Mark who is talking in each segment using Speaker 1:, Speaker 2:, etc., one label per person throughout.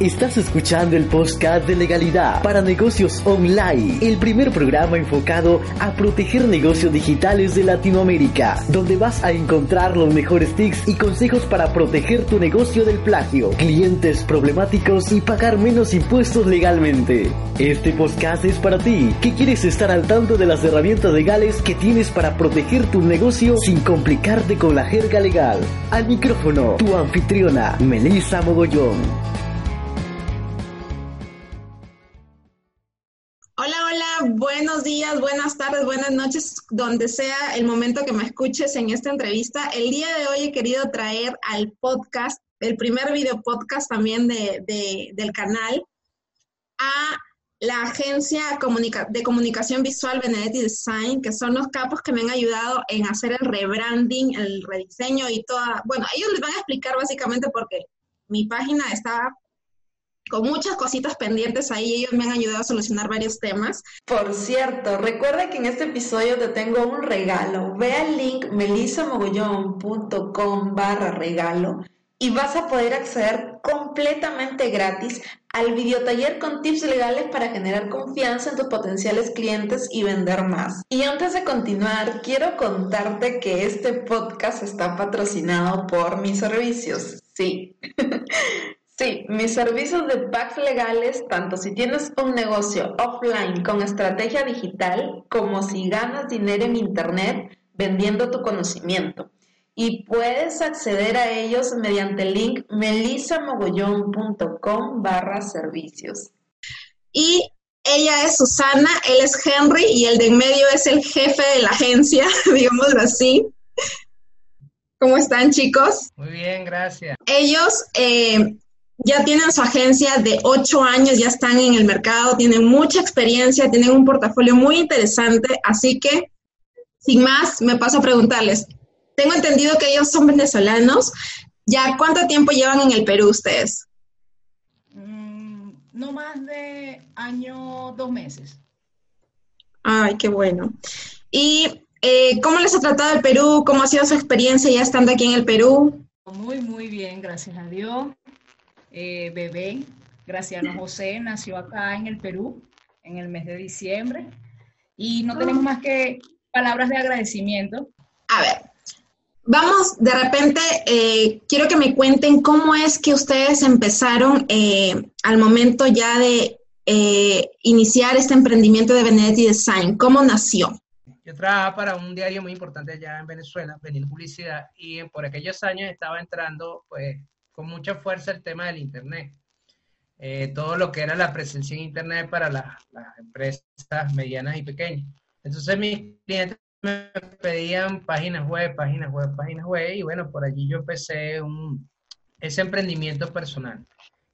Speaker 1: Estás escuchando el podcast de legalidad para negocios online, el primer programa enfocado a proteger negocios digitales de Latinoamérica, donde vas a encontrar los mejores tips y consejos para proteger tu negocio del plagio, clientes problemáticos y pagar menos impuestos legalmente. Este podcast es para ti, que quieres estar al tanto de las herramientas legales que tienes para proteger tu negocio sin complicarte con la jerga legal. Al micrófono, tu anfitriona, Melissa Mogollón.
Speaker 2: Noches, donde sea el momento que me escuches en esta entrevista. El día de hoy he querido traer al podcast, el primer video podcast también de, del canal, a la agencia de comunicación visual Benedetti Design, que son los capos que me han ayudado en hacer el rebranding, el rediseño y toda, bueno, ellos les van a explicar básicamente porque mi página está con muchas cositas pendientes ahí. Ellos me han ayudado a solucionar varios temas.
Speaker 3: Por cierto, recuerda que en este episodio te tengo un regalo. Ve al link melisamogollón.com barra regalo y vas a poder acceder completamente gratis al videotaller con tips legales para generar confianza en tus potenciales clientes y vender más. Y antes de continuar, quiero contarte que este podcast está patrocinado por mis servicios. Sí. Sí, mis servicios de packs legales, tanto si tienes un negocio offline con estrategia digital, como si ganas dinero en Internet vendiendo tu conocimiento. Y puedes acceder a ellos mediante el link melisamogollón.com barra servicios.
Speaker 2: Y ella es Susana, él es Henry y el de en medio es el jefe de la agencia, digámoslo así. ¿Cómo están chicos?
Speaker 4: Muy bien, gracias.
Speaker 2: Ellos eh, ya tienen su agencia de ocho años, ya están en el mercado, tienen mucha experiencia, tienen un portafolio muy interesante, así que, sin más, me paso a preguntarles. Tengo entendido que ellos son venezolanos. ¿Ya cuánto tiempo llevan en el Perú ustedes?
Speaker 5: Mm, no más de año, dos meses.
Speaker 2: Ay, qué bueno. ¿Y eh, cómo les ha tratado el Perú? ¿Cómo ha sido su experiencia ya estando aquí en el Perú?
Speaker 5: Muy, muy bien, gracias a Dios eh, bebé, Graciano José, nació acá en el Perú en el mes de diciembre y no tenemos más que palabras de agradecimiento.
Speaker 2: A ver, vamos, de repente, eh, quiero que me cuenten cómo es que ustedes empezaron eh, al momento ya de eh, iniciar este emprendimiento de Benedetti Design. ¿Cómo nació?
Speaker 4: Yo trabajaba para un diario muy importante allá en Venezuela, Venir Publicidad, y por aquellos años estaba entrando, pues, con mucha fuerza el tema del Internet. Eh, todo lo que era la presencia en Internet para las empresas medianas y pequeñas. Entonces mis clientes me pedían páginas web, páginas web, páginas web, y bueno, por allí yo empecé un, ese emprendimiento personal.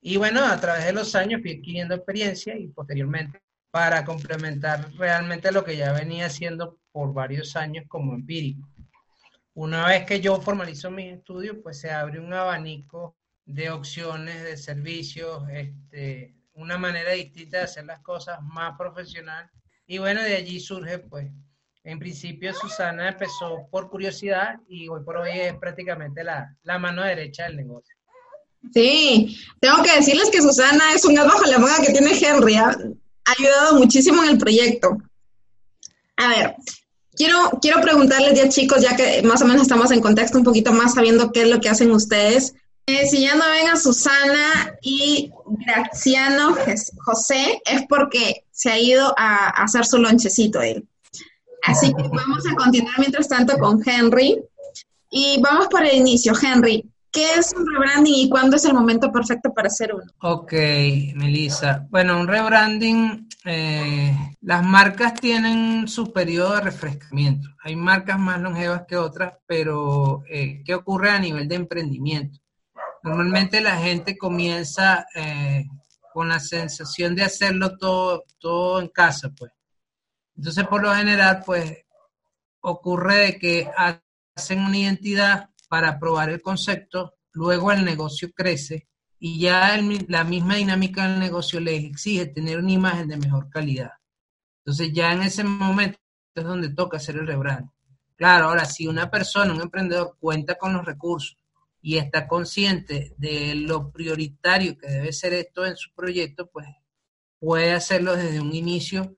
Speaker 4: Y bueno, a través de los años fui adquiriendo experiencia y posteriormente para complementar realmente lo que ya venía haciendo por varios años como empírico. Una vez que yo formalizo mis estudios, pues se abre un abanico de opciones, de servicios, este, una manera distinta de hacer las cosas más profesional. Y bueno, de allí surge, pues, en principio Susana empezó por curiosidad y hoy por hoy es prácticamente la, la mano derecha del negocio.
Speaker 2: Sí, tengo que decirles que Susana es un gas bajo la manga que tiene Henry. Ha ayudado muchísimo en el proyecto. A ver, Quiero, quiero preguntarles ya chicos, ya que más o menos estamos en contexto un poquito más sabiendo qué es lo que hacen ustedes. Eh, si ya no ven a Susana y Graciano José, es porque se ha ido a, a hacer su lonchecito él. Así que vamos a continuar mientras tanto con Henry. Y vamos por el inicio. Henry, ¿Qué es un rebranding y cuándo es el momento perfecto para hacer uno?
Speaker 4: Ok, Melissa. Bueno, un rebranding, eh, las marcas tienen su periodo de refrescamiento. Hay marcas más longevas que otras, pero eh, ¿qué ocurre a nivel de emprendimiento? Normalmente la gente comienza eh, con la sensación de hacerlo todo, todo en casa, pues. Entonces, por lo general, pues, ocurre de que hacen una identidad para probar el concepto, luego el negocio crece y ya la misma dinámica del negocio les exige tener una imagen de mejor calidad. Entonces ya en ese momento es donde toca hacer el rebrand. Claro, ahora si una persona, un emprendedor cuenta con los recursos y está consciente de lo prioritario que debe ser esto en su proyecto, pues puede hacerlo desde un inicio,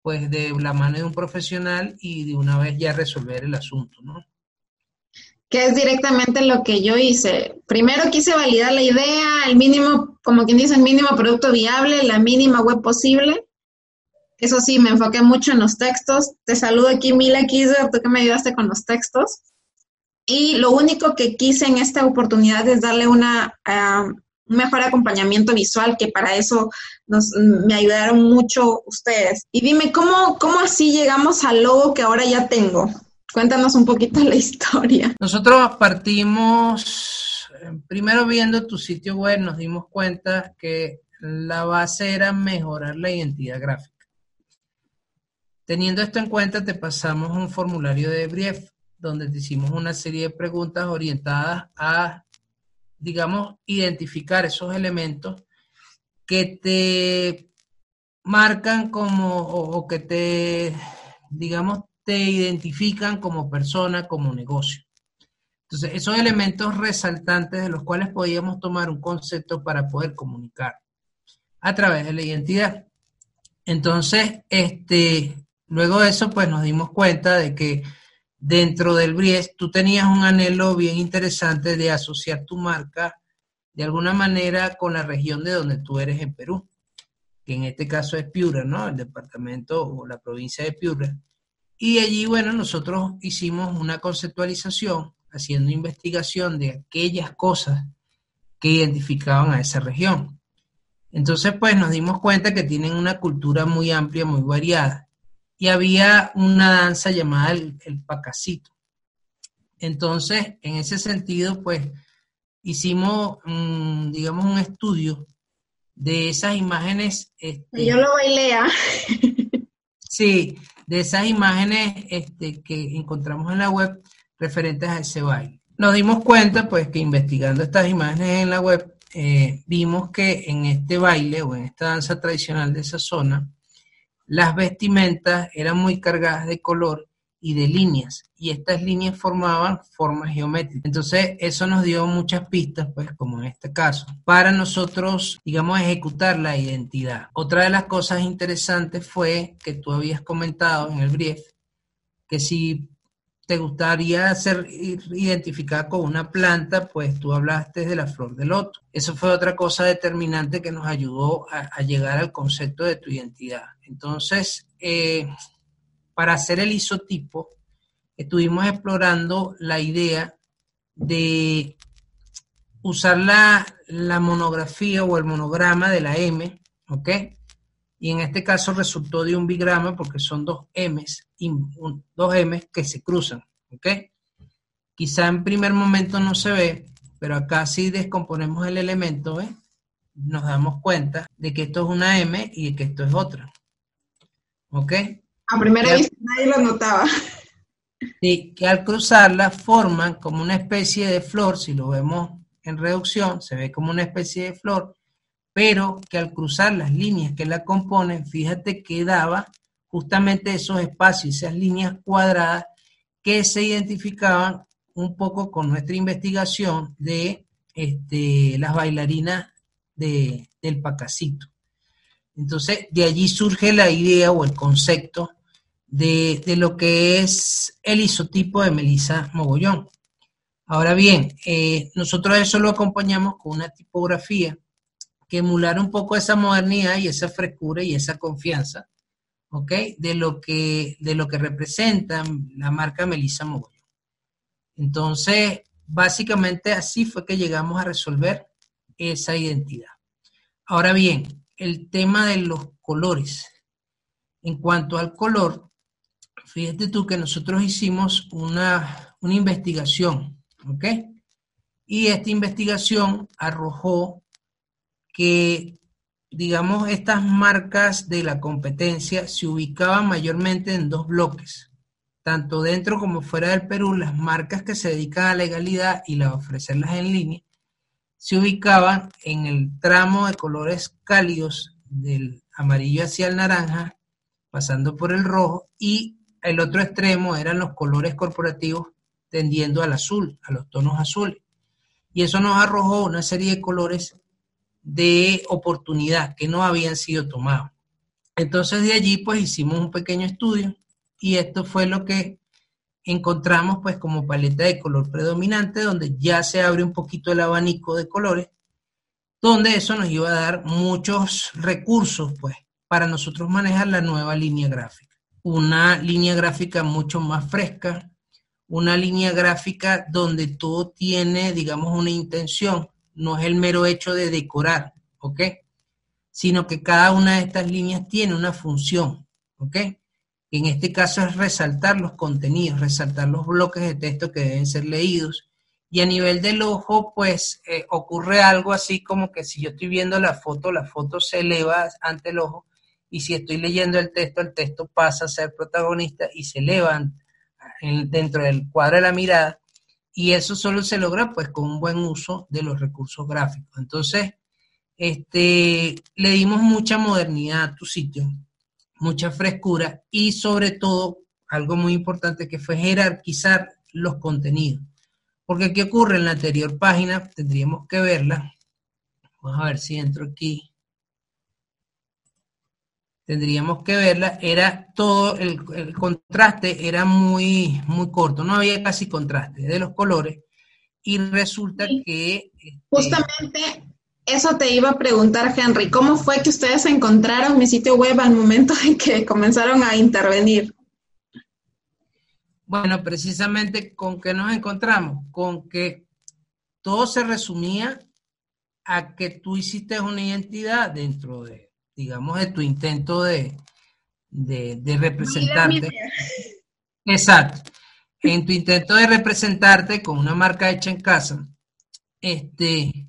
Speaker 4: pues de la mano de un profesional y de una vez ya resolver el asunto, ¿no?
Speaker 2: Que es directamente lo que yo hice. Primero quise validar la idea, el mínimo, como quien dice, el mínimo producto viable, la mínima web posible. Eso sí, me enfoqué mucho en los textos. Te saludo aquí, Mila Kizer, tú que me ayudaste con los textos. Y lo único que quise en esta oportunidad es darle una, um, un mejor acompañamiento visual, que para eso nos, me ayudaron mucho ustedes. Y dime, ¿cómo, ¿cómo así llegamos al logo que ahora ya tengo? Cuéntanos un poquito la historia.
Speaker 4: Nosotros partimos, eh, primero viendo tu sitio web, nos dimos cuenta que la base era mejorar la identidad gráfica. Teniendo esto en cuenta, te pasamos un formulario de brief donde te hicimos una serie de preguntas orientadas a, digamos, identificar esos elementos que te marcan como, o, que te, digamos, te identifican como persona, como negocio. Entonces, esos elementos resaltantes de los cuales podíamos tomar un concepto para poder comunicar a través de la identidad. Entonces, este, luego de eso, pues nos dimos cuenta de que dentro del BRIES, tú tenías un anhelo bien interesante de asociar tu marca de alguna manera con la región de donde tú eres en Perú, que en este caso es Piura, ¿no? El departamento o la provincia de Piura. Y allí, bueno, nosotros hicimos una conceptualización, haciendo investigación de aquellas cosas que identificaban a esa región. Entonces, pues nos dimos cuenta que tienen una cultura muy amplia, muy variada y había una danza llamada el, pacacito. Entonces, en ese sentido, pues hicimos, digamos, un estudio de esas imágenes.
Speaker 2: Este, Yo lo bailé. ¿ah?
Speaker 4: sí, de esas imágenes este, que encontramos en la web referentes a ese baile. Nos dimos cuenta, pues, que investigando estas imágenes en la web, eh, vimos que en este baile o en esta danza tradicional de esa zona, las vestimentas eran muy cargadas de color y de líneas, y estas líneas formaban formas geométricas. Entonces, eso nos dio muchas pistas, pues, como en este caso, para nosotros, digamos, ejecutar la identidad. Otra de las cosas interesantes fue que tú habías comentado en el brief que si te gustaría ser identificada con una planta, pues tú hablaste de la flor de loto. Eso fue otra cosa determinante que nos ayudó a, llegar al concepto de tu identidad. Entonces, eh, para hacer el isotipo, estuvimos explorando la idea de usar la, monografía o el monograma de la M, ¿ok? y en este caso resultó de un bigrama porque son dos M's, dos M's que se cruzan, ¿ok? Quizá en primer momento no se ve, pero acá si descomponemos el elemento, ¿ves? Nos damos cuenta de que esto es una M y de que esto es otra, ¿ok?
Speaker 2: A primera vista nadie lo notaba.
Speaker 4: Sí, que al cruzarla forman como una especie de flor, si lo vemos en reducción, se ve como una especie de flor, pero que al cruzar las líneas que la componen, fíjate que daba justamente esos espacios, esas líneas cuadradas que se identificaban un poco con nuestra investigación de este, las bailarinas de, del pacacito. Entonces, de allí surge la idea o el concepto de, lo que es el isotipo de Melissa Mogollón. Ahora bien, eh, nosotros eso lo acompañamos con una tipografía que emular un poco esa modernidad y esa frescura y esa confianza, ¿ok? De lo que, de lo que representa la marca Melissa Mogollón. Entonces, básicamente así fue que llegamos a resolver esa identidad. Ahora bien, el tema de los colores. En cuanto al color, fíjate tú que nosotros hicimos una, una investigación, ¿ok? Y esta investigación arrojó que, digamos, estas marcas de la competencia se ubicaban mayormente en dos bloques, tanto dentro como fuera del Perú, las marcas que se dedican a legalidad y las ofrecerlas en línea, se ubicaban en el tramo de colores cálidos del amarillo hacia el naranja, pasando por el rojo, y el otro extremo eran los colores corporativos tendiendo al azul, a los tonos azules. y eso nos arrojó una serie de colores de oportunidad que no habían sido tomados. Entonces de allí pues hicimos un pequeño estudio y esto fue lo que encontramos pues como paleta de color predominante donde ya se abre un poquito el abanico de colores, donde eso nos iba a dar muchos recursos pues para nosotros manejar la nueva línea gráfica. Una línea gráfica mucho más fresca, una línea gráfica donde todo tiene, digamos, una intención, no es el mero hecho de decorar, ¿ok? Sino que cada una de estas líneas tiene una función, ¿ok? En este caso es resaltar los contenidos, resaltar los bloques de texto que deben ser leídos. Y a nivel del ojo, pues eh, ocurre algo así como que si yo estoy viendo la foto, la foto se eleva ante el ojo y si estoy leyendo el texto, el texto pasa a ser protagonista y se eleva dentro del cuadro de la mirada. Y eso solo se logra pues con un buen uso de los recursos gráficos. Entonces, este, le dimos mucha modernidad a tu sitio mucha frescura y sobre todo algo muy importante que fue jerarquizar los contenidos. Porque ¿qué ocurre en la anterior página? Tendríamos que verla. Vamos a ver si entro aquí. Tendríamos que verla. Era todo, el, contraste era muy, muy corto. No había casi contraste de los colores. Y resulta que...
Speaker 2: Este, Justamente eso te iba a preguntar, Henry, ¿cómo fue que ustedes encontraron mi sitio web al momento en que comenzaron a intervenir?
Speaker 4: Bueno, precisamente con qué nos encontramos, con que todo se resumía a que tú hiciste una identidad dentro de, digamos, de tu intento de, de representarte. Exacto. En tu intento de representarte con una marca hecha en casa, este,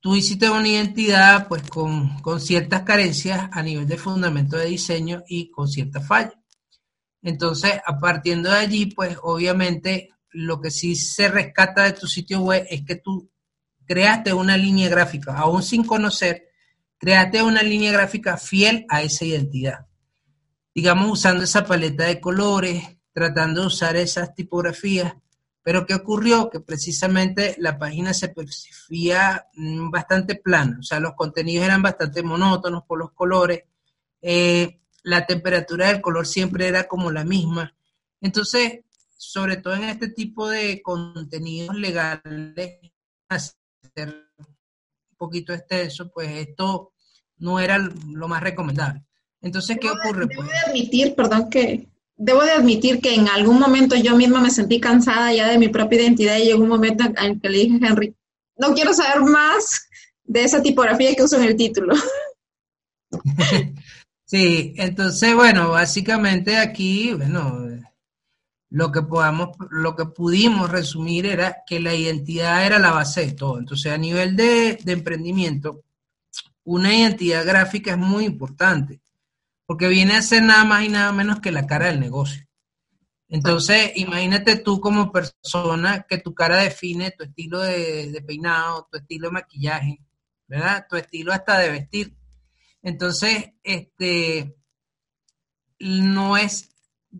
Speaker 4: tú hiciste una identidad pues con, ciertas carencias a nivel de fundamento de diseño y con ciertas fallas. Entonces, a partir de allí, pues obviamente lo que sí se rescata de tu sitio web es que tú creaste una línea gráfica, aún sin conocer, creaste una línea gráfica fiel a esa identidad. Digamos, usando esa paleta de colores, tratando de usar esas tipografías pero ¿qué ocurrió? Que precisamente la página se percibía mm, bastante plana, o sea, los contenidos eran bastante monótonos por los colores, eh, la temperatura del color siempre era como la misma. Entonces, sobre todo en este tipo de contenidos legales, hacer poquito extenso, pues esto no era lo más recomendable. Entonces, ¿qué ocurre?
Speaker 2: Debo pues, admitir, perdón que debo de admitir que en algún momento yo misma me sentí cansada ya de mi propia identidad y llegó un momento en que le dije a Henry, no quiero saber más de esa tipografía que uso en el título.
Speaker 4: Sí, entonces, bueno, básicamente aquí, bueno, lo que podamos, lo que pudimos resumir era que la identidad era la base de todo. Entonces, a nivel de, de emprendimiento, una identidad gráfica es muy importante porque viene a ser nada más y nada menos que la cara del negocio. Entonces, imagínate tú como persona que tu cara define tu estilo de, peinado, tu estilo de maquillaje, ¿verdad? Tu estilo hasta de vestir. Entonces, este, no es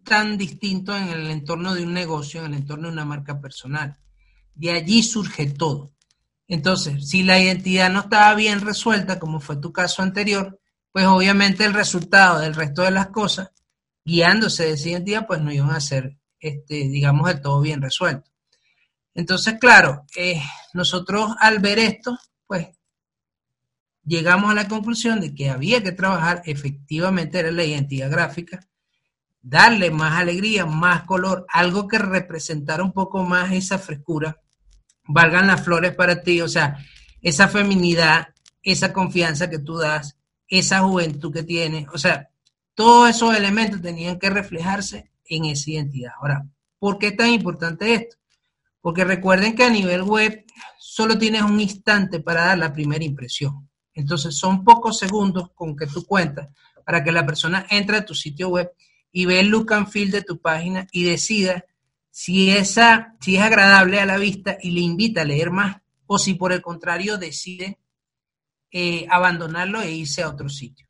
Speaker 4: tan distinto en el entorno de un negocio, en el entorno de una marca personal. De allí surge todo. Entonces, si la identidad no estaba bien resuelta, como fue tu caso anterior, pues obviamente el resultado del resto de las cosas, guiándose de esa identidad, pues no iban a ser, este, digamos, del todo bien resuelto. Entonces, claro, eh, nosotros al ver esto, pues llegamos a la conclusión de que había que trabajar efectivamente en la identidad gráfica, darle más alegría, más color, algo que representara un poco más esa frescura, valgan las flores para ti, o sea, esa feminidad, esa confianza que tú das, esa juventud que tiene. O sea, todos esos elementos tenían que reflejarse en esa identidad. Ahora, ¿por qué es tan importante esto? Porque recuerden que a nivel web solo tienes un instante para dar la primera impresión. Entonces son pocos segundos con que tú cuentas para que la persona entre a tu sitio web y ve el look and feel de tu página y decida si, esa, si es agradable a la vista y le invita a leer más o si por el contrario decide eh, abandonarlo e irse a otro sitio.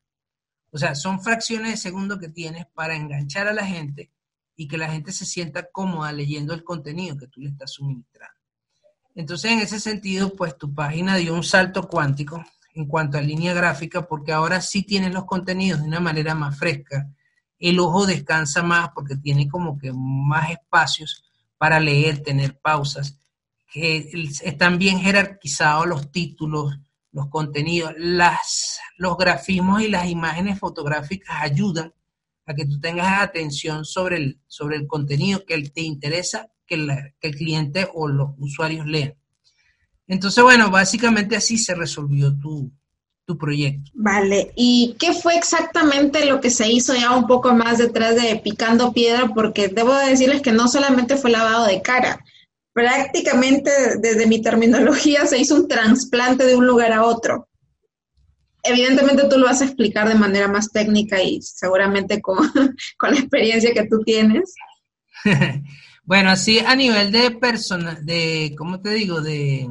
Speaker 4: O sea, son fracciones de segundo que tienes para enganchar a la gente y que la gente se sienta cómoda leyendo el contenido que tú le estás suministrando. Entonces, en ese sentido, pues tu página dio un salto cuántico en cuanto a línea gráfica, porque ahora sí tienes los contenidos de una manera más fresca. El ojo descansa más porque tiene como que más espacios para leer, tener pausas. Que están bien jerarquizados los títulos, los contenidos, las, los grafismos y las imágenes fotográficas ayudan a que tú tengas atención sobre el, sobre el contenido que te interesa que, que el cliente o los usuarios lean. Entonces, bueno, básicamente así se resolvió tu, tu proyecto.
Speaker 2: Vale, ¿y qué fue exactamente lo que se hizo ya un poco más detrás de Picando Piedra? Porque debo decirles que no solamente fue lavado de cara, prácticamente desde mi terminología se hizo un trasplante de un lugar a otro. Evidentemente tú lo vas a explicar de manera más técnica y seguramente con, con la experiencia que tú tienes.
Speaker 4: bueno, así a nivel de persona, de, ¿cómo te digo? De,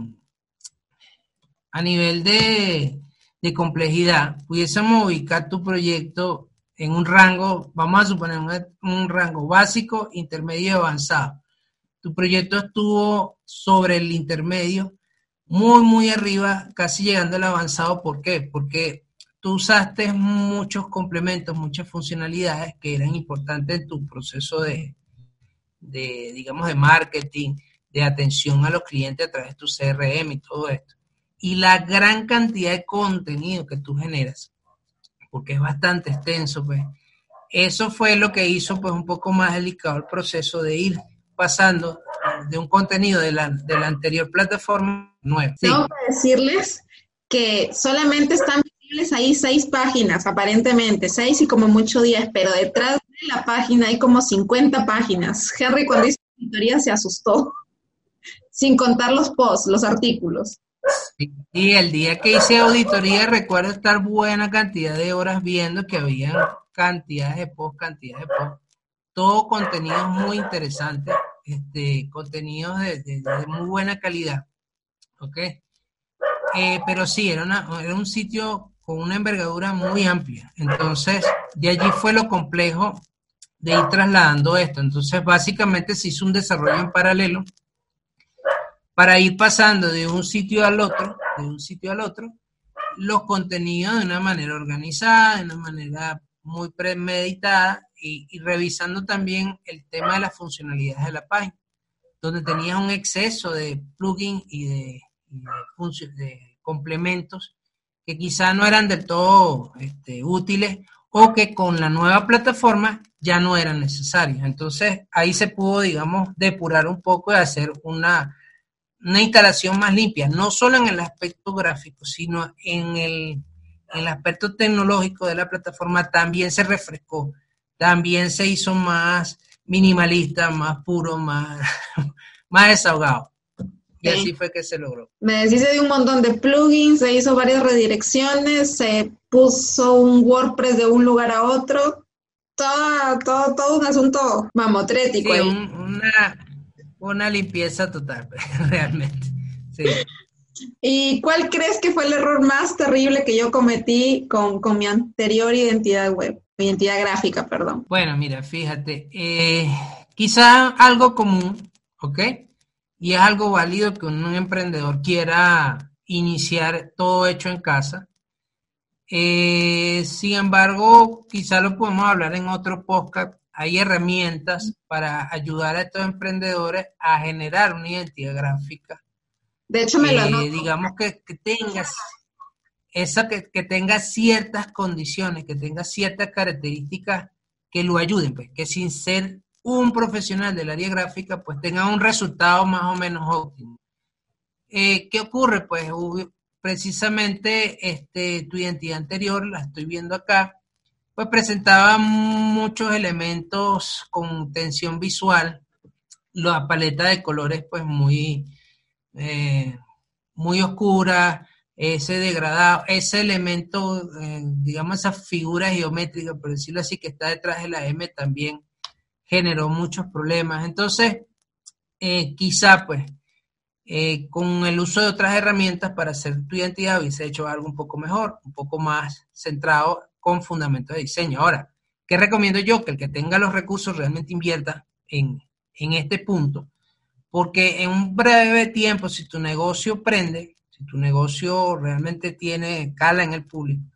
Speaker 4: a nivel de, de complejidad, pudiésemos ubicar tu proyecto en un rango, vamos a suponer un, rango básico, intermedio y avanzado. Tu proyecto estuvo sobre el intermedio, muy, muy arriba, casi llegando al avanzado. ¿Por qué? Porque tú usaste muchos complementos, muchas funcionalidades que eran importantes en tu proceso de, de, digamos, de marketing, de atención a los clientes a través de tu CRM y todo esto y la gran cantidad de contenido que tú generas, porque es bastante extenso, pues, eso fue lo que hizo pues un poco más delicado el proceso de ir pasando de un contenido de la, de la anterior plataforma nueva.
Speaker 2: Tengo que decirles que solamente están visibles ahí seis páginas, aparentemente, seis y como mucho diez, pero detrás de la página hay como 50 páginas. Henry cuando hizo la auditoría se asustó, sin contar los posts, los artículos.
Speaker 4: Y el día que hice auditoría recuerdo estar buena cantidad de horas viendo que había cantidades de post, cantidades de post, todo contenido muy interesante, este, contenidos de, muy buena calidad, ¿ok? Eh, pero sí, era, era un sitio con una envergadura muy amplia, entonces de allí fue lo complejo de ir trasladando esto, entonces básicamente se hizo un desarrollo en paralelo, para ir pasando de un sitio al otro, de un sitio al otro, los contenidos de una manera organizada, de una manera muy premeditada y, revisando también el tema de las funcionalidades de la página, donde tenías un exceso de plugins y de, de, complementos que quizá no eran del todo este, útiles o que con la nueva plataforma ya no eran necesarios. Entonces ahí se pudo, digamos, depurar un poco y hacer una una instalación más limpia, no solo en el aspecto gráfico, sino en el, aspecto tecnológico de la plataforma también se refrescó, también se hizo más minimalista, más puro, más, más desahogado. Y así fue que se logró.
Speaker 2: Me decís de un montón de plugins, se hizo varias redirecciones, se puso un WordPress de un lugar a otro, todo, todo, todo un asunto mamotrético.
Speaker 4: Sí, una, una limpieza total, realmente. Sí.
Speaker 2: ¿Y cuál crees que fue el error más terrible que yo cometí con, mi anterior identidad web, mi identidad gráfica, perdón?
Speaker 4: Bueno, mira, fíjate, eh, quizá algo común, ¿ok? Y es algo válido que un, emprendedor quiera iniciar todo hecho en casa. Eh, sin embargo, quizá lo podemos hablar en otro podcast hay herramientas para ayudar a estos emprendedores a generar una identidad gráfica.
Speaker 2: De hecho, me lo
Speaker 4: eh, Digamos que, tengas esa que, tenga ciertas condiciones, que tenga ciertas características que lo ayuden, pues, que sin ser un profesional del área gráfica, pues tenga un resultado más o menos óptimo. Eh, ¿Qué ocurre? Pues precisamente este, tu identidad anterior, la estoy viendo acá, pues presentaba muchos elementos con tensión visual, la paleta de colores pues muy, eh, muy oscura, ese degradado, ese elemento, eh, digamos esa figura geométrica, por decirlo así, que está detrás de la M también generó muchos problemas. Entonces, eh, quizá pues con el uso de otras herramientas para hacer tu identidad hubiese hecho algo un poco mejor, un poco más centrado con fundamento de diseño. Ahora, ¿qué recomiendo yo? Que el que tenga los recursos realmente invierta en, este punto, porque en un breve tiempo, si tu negocio prende, si tu negocio realmente tiene cala en el público,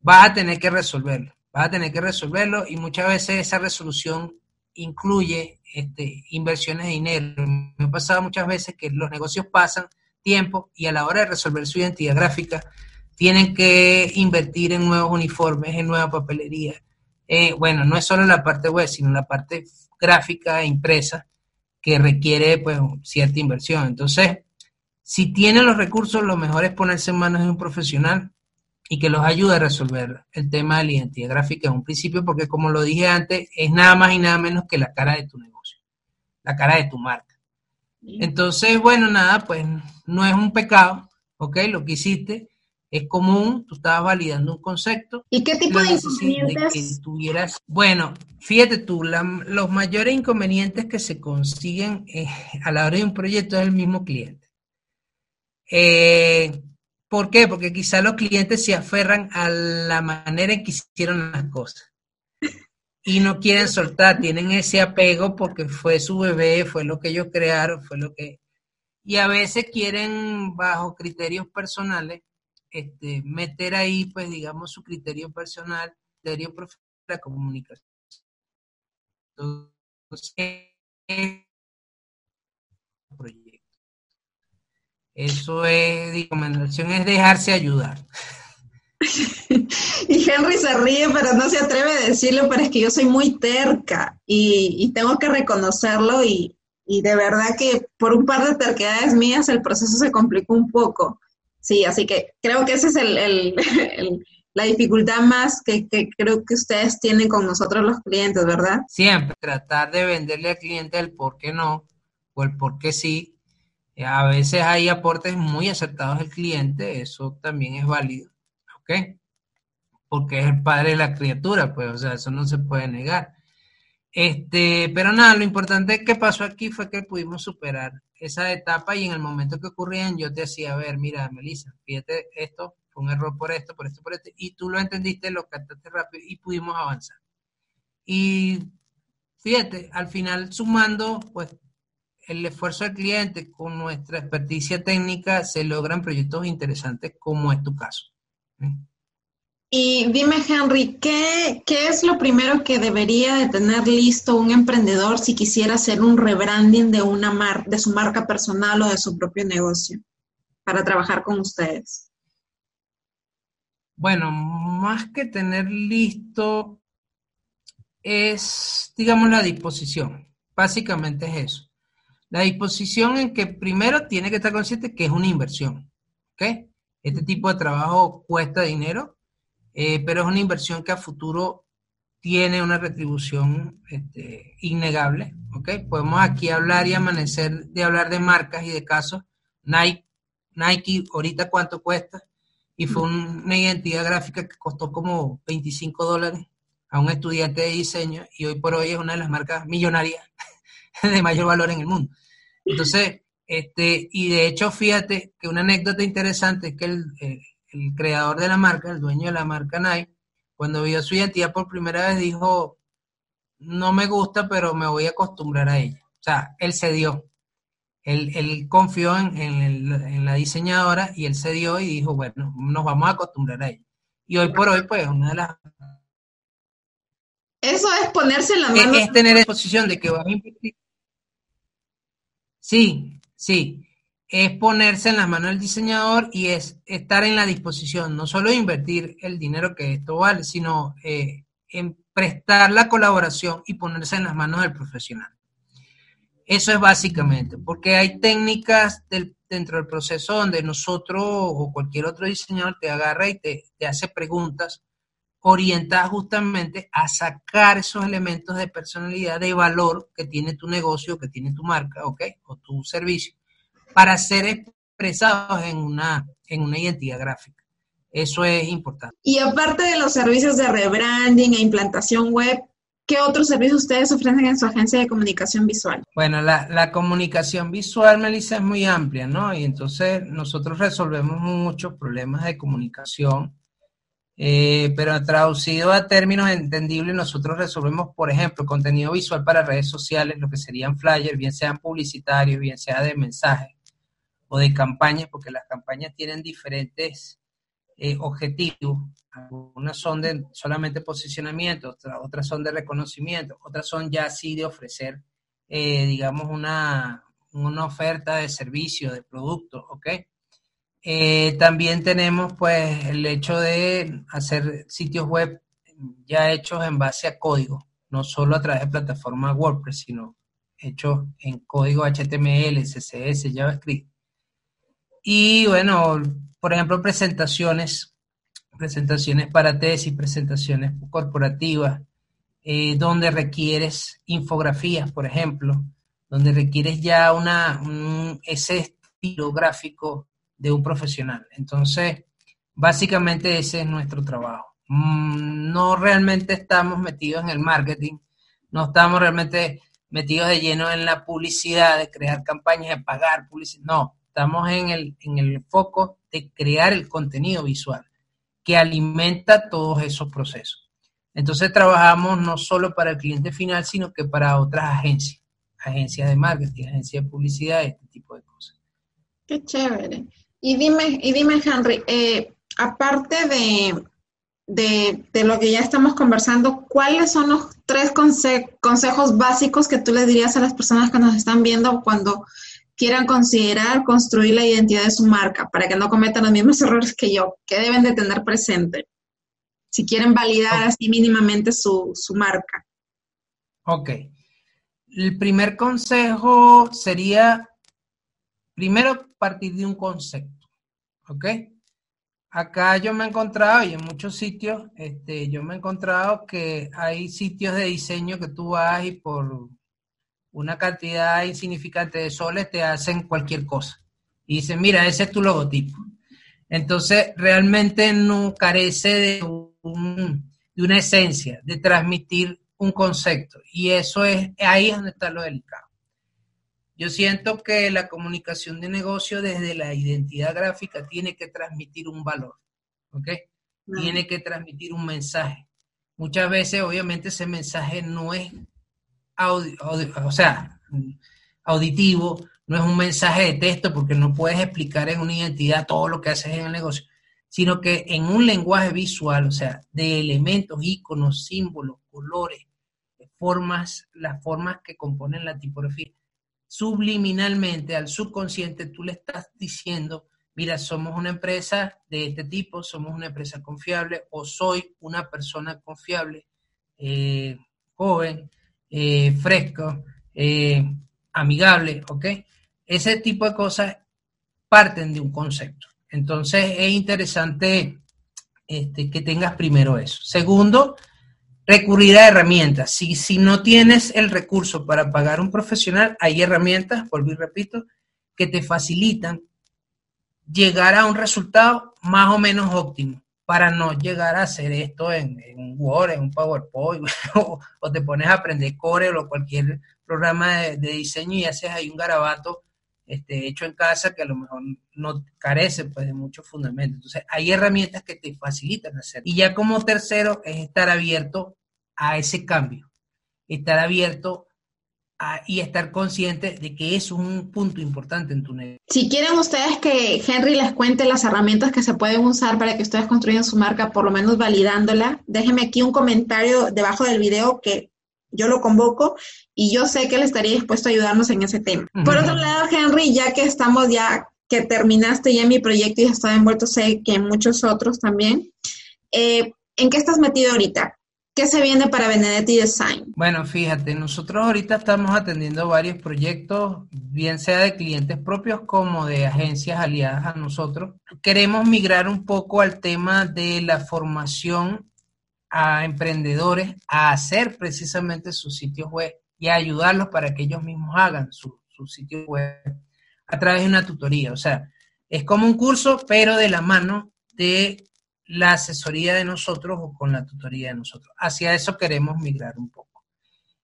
Speaker 4: vas a tener que resolverlo, vas a tener que resolverlo y muchas veces esa resolución incluye este, inversiones de dinero. Me ha pasado muchas veces que los negocios pasan tiempo y a la hora de resolver su identidad gráfica tienen que invertir en nuevos uniformes, en nueva papelería. Eh, bueno, no es solo la parte web, sino la parte gráfica e impresa que requiere pues cierta inversión. Entonces, si tienen los recursos, lo mejor es ponerse en manos de un profesional y que los ayude a resolver el tema de la identidad gráfica en un principio, porque como lo dije antes, es nada más y nada menos que la cara de tu negocio, la cara de tu marca. Entonces, bueno, nada, pues no es un pecado, ¿ok? Lo que hiciste es común, tú estabas validando un concepto.
Speaker 2: ¿Y qué tipo de inconvenientes?
Speaker 4: tuvieras, bueno, fíjate tú, los mayores inconvenientes que se consiguen eh, a la hora de un proyecto es el mismo cliente. Eh, ¿Por qué? Porque quizá los clientes se aferran a la manera en que hicieron las cosas y no quieren soltar, tienen ese apego porque fue su bebé, fue lo que ellos crearon, fue lo que... Y a veces quieren, bajo criterios personales, este, meter ahí, pues, digamos, su criterio personal, criterio profesional la comunicación. Entonces, eso es, recomendación es dejarse ayudar.
Speaker 2: y Henry se ríe, pero no se atreve a decirlo, pero es que yo soy muy terca y, tengo que reconocerlo y, de verdad que por un par de terquedades mías el proceso se complicó un poco. Sí, así que creo que esa es el, la dificultad más que, que, creo que ustedes tienen con nosotros los clientes, ¿verdad?
Speaker 4: Siempre tratar de venderle al cliente el por qué no o el por qué sí a veces hay aportes muy acertados del cliente, eso también es válido, ¿ok? Porque es el padre de la criatura, pues, o sea, eso no se puede negar. Este, pero nada, lo importante que pasó aquí fue que pudimos superar esa etapa y en el momento que ocurrían yo te decía, a ver, mira, Melissa, fíjate esto, fue un error por esto, por esto, por esto, y tú lo entendiste, lo captaste rápido y pudimos avanzar. Y fíjate, al final sumando, pues el esfuerzo del cliente con nuestra experticia técnica se logran proyectos interesantes como es tu caso.
Speaker 2: Y dime, Henry, ¿qué, es lo primero que debería de tener listo un emprendedor si quisiera hacer un rebranding de, una mar de su marca personal o de su propio negocio para trabajar con ustedes?
Speaker 4: Bueno, más que tener listo es, digamos, la disposición. Básicamente es eso. La disposición en que primero tiene que estar consciente que es una inversión. ¿Ok? Este tipo de trabajo cuesta dinero, eh, pero es una inversión que a futuro tiene una retribución este, innegable. ¿Ok? Podemos aquí hablar y amanecer de hablar de marcas y de casos. Nike, Nike ahorita cuánto cuesta y fue una identidad gráfica que costó como 25 dólares a un estudiante de diseño y hoy por hoy es una de las marcas millonarias de mayor valor en el mundo. Entonces, este, y de hecho, fíjate que una anécdota interesante es que el, eh, el creador de la marca, el dueño de la marca Nike, cuando vio su identidad por primera vez dijo, no me gusta, pero me voy a acostumbrar a ella. O sea, él cedió. Él, él confió en, en, la diseñadora y él cedió y dijo, bueno, nos vamos a acostumbrar a ella. Y hoy por hoy, pues, una de las...
Speaker 2: Eso es ponerse en la mano.
Speaker 4: Es, es tener exposición de que va a invertir Sí, sí. Es ponerse en las manos del diseñador y es estar en la disposición, no solo de invertir el dinero que esto vale, sino eh, en prestar la colaboración y ponerse en las manos del profesional. Eso es básicamente, porque hay técnicas dentro del proceso donde nosotros o cualquier otro diseñador te agarra y te, te hace preguntas orientada justamente a sacar esos elementos de personalidad, de valor que tiene tu negocio, que tiene tu marca, ¿ok? O tu servicio, para ser expresados en una, en una identidad gráfica. Eso es importante.
Speaker 2: Y aparte de los servicios de rebranding e implantación web, ¿qué otros servicios ustedes ofrecen en su agencia de comunicación visual?
Speaker 4: Bueno, la, la comunicación visual, Melissa, es muy amplia, ¿no? Y entonces nosotros resolvemos muchos problemas de comunicación Eh, pero traducido a términos entendibles, nosotros resolvemos, por ejemplo, contenido visual para redes sociales, lo que serían flyers, bien sean publicitarios, bien sea de mensajes o de campañas, porque las campañas tienen diferentes eh, objetivos. Algunas son de solamente posicionamiento, otras, son de reconocimiento, otras son ya así de ofrecer, eh, digamos, una, una oferta de servicio, de producto, ¿ok? Eh, también tenemos pues el hecho de hacer sitios web ya hechos en base a código, no solo a través de plataformas WordPress, sino hechos en código HTML, CSS, JavaScript. Y bueno, por ejemplo, presentaciones, presentaciones para tesis, presentaciones corporativas, eh, donde requieres infografías, por ejemplo, donde requieres ya una, ese estilo gráfico de un profesional. Entonces, básicamente ese es nuestro trabajo. Mm, no realmente estamos metidos en el marketing, no estamos realmente metidos de lleno en la publicidad, de crear campañas, de pagar publicidad. No, estamos en el, en el foco de crear el contenido visual que alimenta todos esos procesos. Entonces trabajamos no solo para el cliente final, sino que para otras agencias, agencias de marketing, agencias de publicidad, este tipo de cosas.
Speaker 2: Qué chévere. Y dime, y dime Henry, eh, aparte de, de, lo que ya estamos conversando, ¿cuáles son los tres consejos básicos que tú le dirías a las personas que nos están viendo cuando quieran considerar construir la identidad de su marca para que no cometan los mismos errores que yo? ¿Qué deben de tener presente? Si quieren validar así mínimamente su, su marca.
Speaker 4: Ok. El primer consejo sería Primero, partir de un concepto, ¿ok? Acá yo me he encontrado, y en muchos sitios, este, yo me he encontrado que hay sitios de diseño que tú vas y por una cantidad insignificante de soles te hacen cualquier cosa. Y dicen, mira, ese es tu logotipo. Entonces, realmente no carece de, de una esencia, de transmitir un concepto. Y eso es, ahí es donde está lo delicado. Yo siento que la comunicación de negocio desde la identidad gráfica tiene que transmitir un valor, ¿ok? Tiene que transmitir un mensaje. Muchas veces, obviamente, ese mensaje no es o sea, auditivo, no es un mensaje de texto porque no puedes explicar en una identidad todo lo que haces en el negocio, sino que en un lenguaje visual, o sea, de elementos, iconos, símbolos, colores, formas, las formas que componen la tipografía subliminalmente al subconsciente tú le estás diciendo, mira, somos una empresa de este tipo, somos una empresa confiable o soy una persona confiable, eh, joven, eh, fresco, eh, amigable, ¿ok? Ese tipo de cosas parten de un concepto. Entonces es interesante este, que tengas primero eso. Segundo, recurrir a herramientas. Si, si no tienes el recurso para pagar un profesional, hay herramientas, volví y repito, que te facilitan llegar a un resultado más o menos óptimo para no llegar a hacer esto en, un Word, en un PowerPoint, o, te pones a aprender Corel o cualquier programa de, diseño y haces ahí un garabato este, hecho en casa que a lo mejor no carece pues, de muchos fundamentos. Entonces, hay herramientas que te facilitan hacer. Y ya como tercero es estar abierto a ese cambio, estar abierto y estar consciente de que es un punto importante en tu negocio.
Speaker 2: Si quieren ustedes que Henry les cuente las herramientas que se pueden usar para que ustedes construyan su marca, por lo menos validándola, déjenme aquí un comentario debajo del video que yo lo convoco y yo sé que él estaría dispuesto a ayudarnos en ese tema. Por otro lado, Henry, ya que estamos ya, que terminaste ya mi proyecto y has estado envuelto, sé que en muchos otros también, eh, ¿en qué estás metido ahorita? ¿Qué se viene para Benedetti Design?
Speaker 4: Bueno, fíjate, nosotros ahorita estamos atendiendo varios proyectos, bien sea de clientes propios como de agencias aliadas a nosotros. Queremos migrar un poco al tema de la formación a emprendedores a hacer precisamente sus sitios web y a ayudarlos para que ellos mismos hagan su, su sitio web a través de una tutoría. O sea, es como un curso, pero de la mano de la asesoría de nosotros o con la tutoría de nosotros. Hacia eso queremos migrar un poco.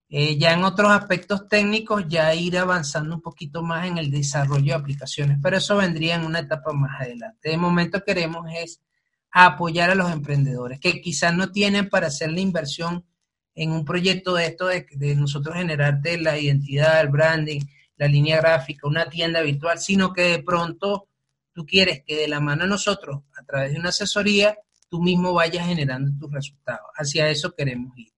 Speaker 4: Eh, ya en otros aspectos técnicos, ya ir avanzando un poquito más en el desarrollo de aplicaciones, pero eso vendría en una etapa más adelante. De momento queremos es apoyar a los emprendedores que quizás no tienen para hacer la inversión en un proyecto de esto, de, de nosotros generarte la identidad, el branding, la línea gráfica, una tienda virtual, sino que de pronto tú quieres que de la mano de nosotros, través de una asesoría, tú mismo vayas generando tus resultados. Hacia eso queremos ir.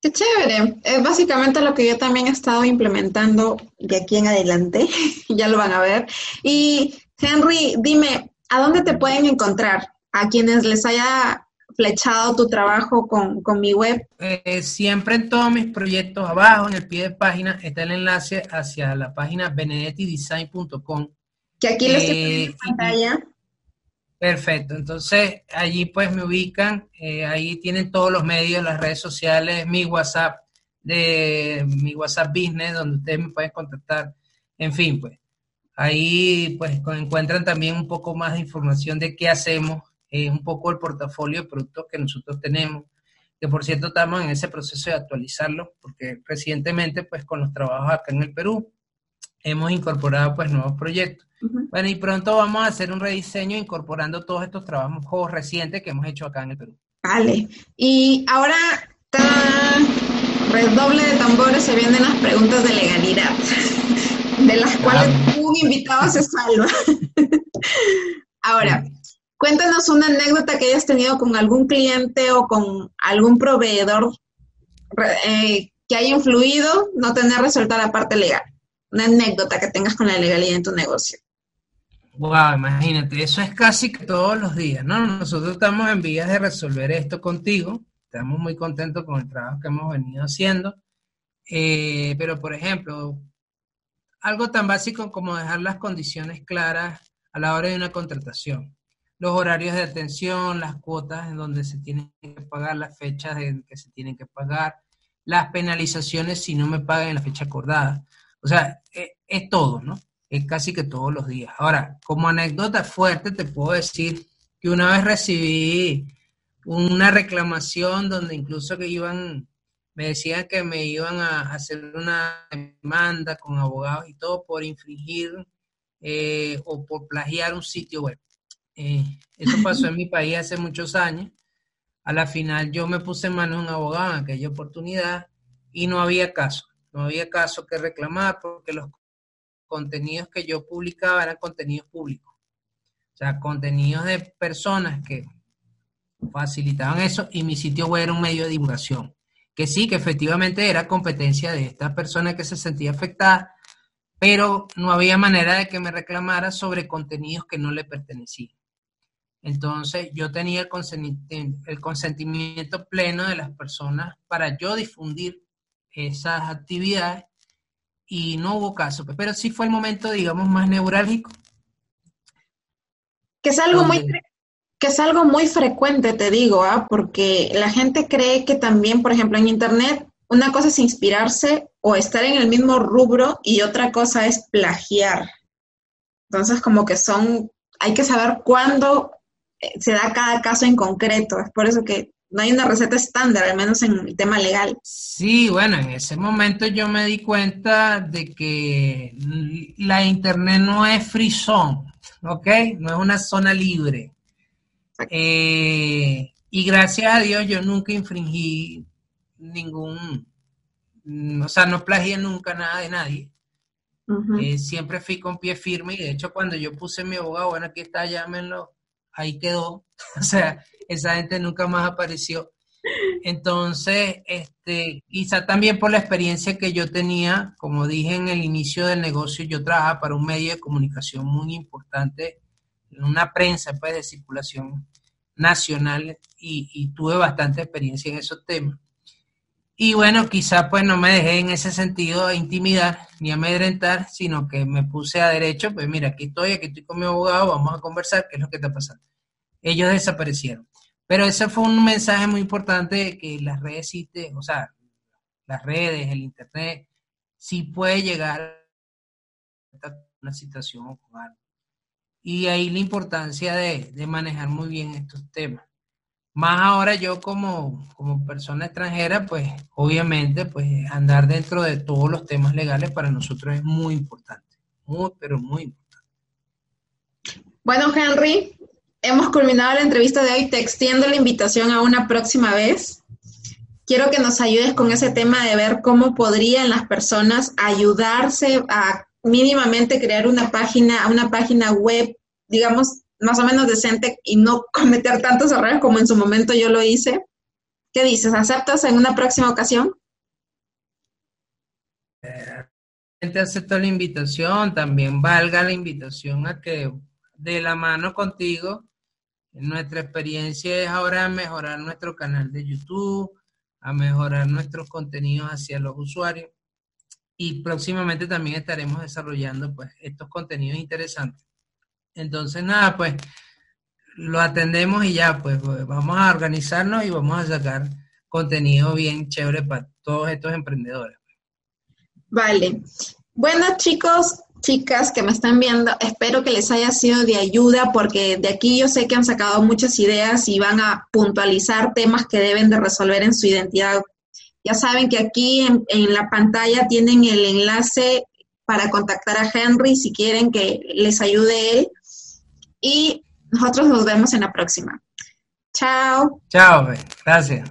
Speaker 2: Qué chévere. Es básicamente lo que yo también he estado implementando de aquí en adelante. ya lo van a ver. Y Henry, dime, ¿a dónde te pueden encontrar? A quienes les haya flechado tu trabajo con, mi web.
Speaker 4: Eh, siempre en todos mis proyectos, abajo en el pie de página, está el enlace hacia la página benedettidesign.com.
Speaker 2: Que aquí lo estoy eh, en pantalla.
Speaker 4: Perfecto, entonces allí pues me ubican, eh, ahí tienen todos los medios, las redes sociales, mi WhatsApp, de mi WhatsApp Business, donde ustedes me pueden contactar, en fin, pues ahí pues encuentran también un poco más de información de qué hacemos, eh, un poco el portafolio de productos que nosotros tenemos, que por cierto estamos en ese proceso de actualizarlo, porque recientemente pues con los trabajos acá en el Perú hemos incorporado pues nuevos proyectos. Bueno, y pronto vamos a hacer un rediseño incorporando todos estos trabajos recientes que hemos hecho acá en el Perú.
Speaker 2: Vale. Y ahora, redoble de tambores, se vienen las preguntas de legalidad, de las cuales un invitado se salva. ahora, cuéntanos una anécdota que hayas tenido con algún cliente o con algún proveedor eh, que haya influido no tener resuelta la parte legal. Una anécdota que tengas con la legalidad en tu negocio.
Speaker 4: Wow, imagínate, eso es casi que todos los días, ¿no? Nosotros estamos en vías de resolver esto contigo, estamos muy contentos con el trabajo que hemos venido haciendo, eh, pero por ejemplo, algo tan básico como dejar las condiciones claras a la hora de una contratación, los horarios de atención, las cuotas en donde se tienen que pagar, las fechas en que se tienen que pagar, las penalizaciones si no me pagan en la fecha acordada. O sea, eh, es todo, ¿no? es casi que todos los días. Ahora, como anécdota fuerte, te puedo decir que una vez recibí una reclamación donde incluso que iban, me decían que me iban a hacer una demanda con abogados y todo por infringir eh, o por plagiar un sitio web. Eh, eso pasó en mi país hace muchos años. A la final yo me puse en manos de un abogado en aquella oportunidad y no había caso, no había caso que reclamar porque los contenidos que yo publicaba eran contenidos públicos. O sea, contenidos de personas que facilitaban eso y mi sitio web era un medio de divulgación. Que sí, que efectivamente era competencia de esta persona que se sentía afectada, pero no había manera de que me reclamara sobre contenidos que no le pertenecían. Entonces yo tenía el, consentimiento pleno de las personas para yo difundir esas actividades y no hubo caso, pues, pero sí fue el momento, digamos, más neurálgico.
Speaker 2: Que es algo muy que es algo muy frecuente, te digo, ¿ah? porque la gente cree que también, por ejemplo, en Internet, una cosa es inspirarse o estar en el mismo rubro y otra cosa es plagiar. Entonces, como que son, hay que saber cuándo eh, se da cada caso en concreto. Es por eso que no hay una receta estándar, al menos en el tema legal.
Speaker 4: Sí, bueno, en ese momento yo me di cuenta de que la Internet no es free zone, ¿ok? No es una zona libre. Eh, y gracias a Dios yo nunca infringí ningún, o sea, no plagié nunca nada de nadie. Eh, siempre fui con pie firme y de hecho cuando yo puse mi abogado, bueno, aquí está, llámenlo, ahí quedó. o sea, esa gente nunca más apareció. Entonces, este, quizá también por la experiencia que yo tenía, como dije en el inicio del negocio, yo trabajaba para un medio de comunicación muy importante, una prensa pues, de circulación nacional y, tuve bastante experiencia en esos temas. Y bueno, quizá pues no me dejé en ese sentido intimidar ni amedrentar, sino que me puse a derecho, pues mira, aquí estoy, aquí estoy con mi abogado, vamos a conversar, qué es lo que está pasando. Ellos desaparecieron. Pero ese fue un mensaje muy importante de que las redes sí o sea, las redes, el internet, sí puede llegar a una situación o Y ahí la importancia de, manejar muy bien estos temas. Más ahora yo como, como persona extranjera, pues obviamente, pues andar dentro de todos los temas legales para nosotros es muy importante. Muy, pero muy importante.
Speaker 2: Bueno, Henry, hemos culminado la entrevista de hoy. Te extiendo la invitación a una próxima vez. Quiero que nos ayudes con ese tema de ver cómo podrían las personas ayudarse a mínimamente crear una página, una página web, digamos, más o menos decente y no cometer tantos errores como en su momento yo lo hice. ¿Qué dices? ¿Aceptas en una próxima ocasión?
Speaker 4: Te acepto la invitación, también valga la invitación a que de la mano contigo, nuestra experiencia es ahora mejorar nuestro canal de YouTube, a mejorar nuestros contenidos hacia los usuarios y próximamente también estaremos desarrollando pues estos contenidos interesantes. Entonces nada, pues lo atendemos y ya pues, vamos a organizarnos y vamos a sacar contenido bien chévere para todos estos emprendedores.
Speaker 2: Vale. Bueno, chicos, chicas que me están viendo, espero que les haya sido de ayuda porque de aquí yo sé que han sacado muchas ideas y van a puntualizar temas que deben de resolver en su identidad. Ya saben que aquí en la pantalla tienen el enlace para contactar a Henry si quieren que les ayude él. Y nosotros nos vemos en la próxima. Chao.
Speaker 4: Chao, gracias.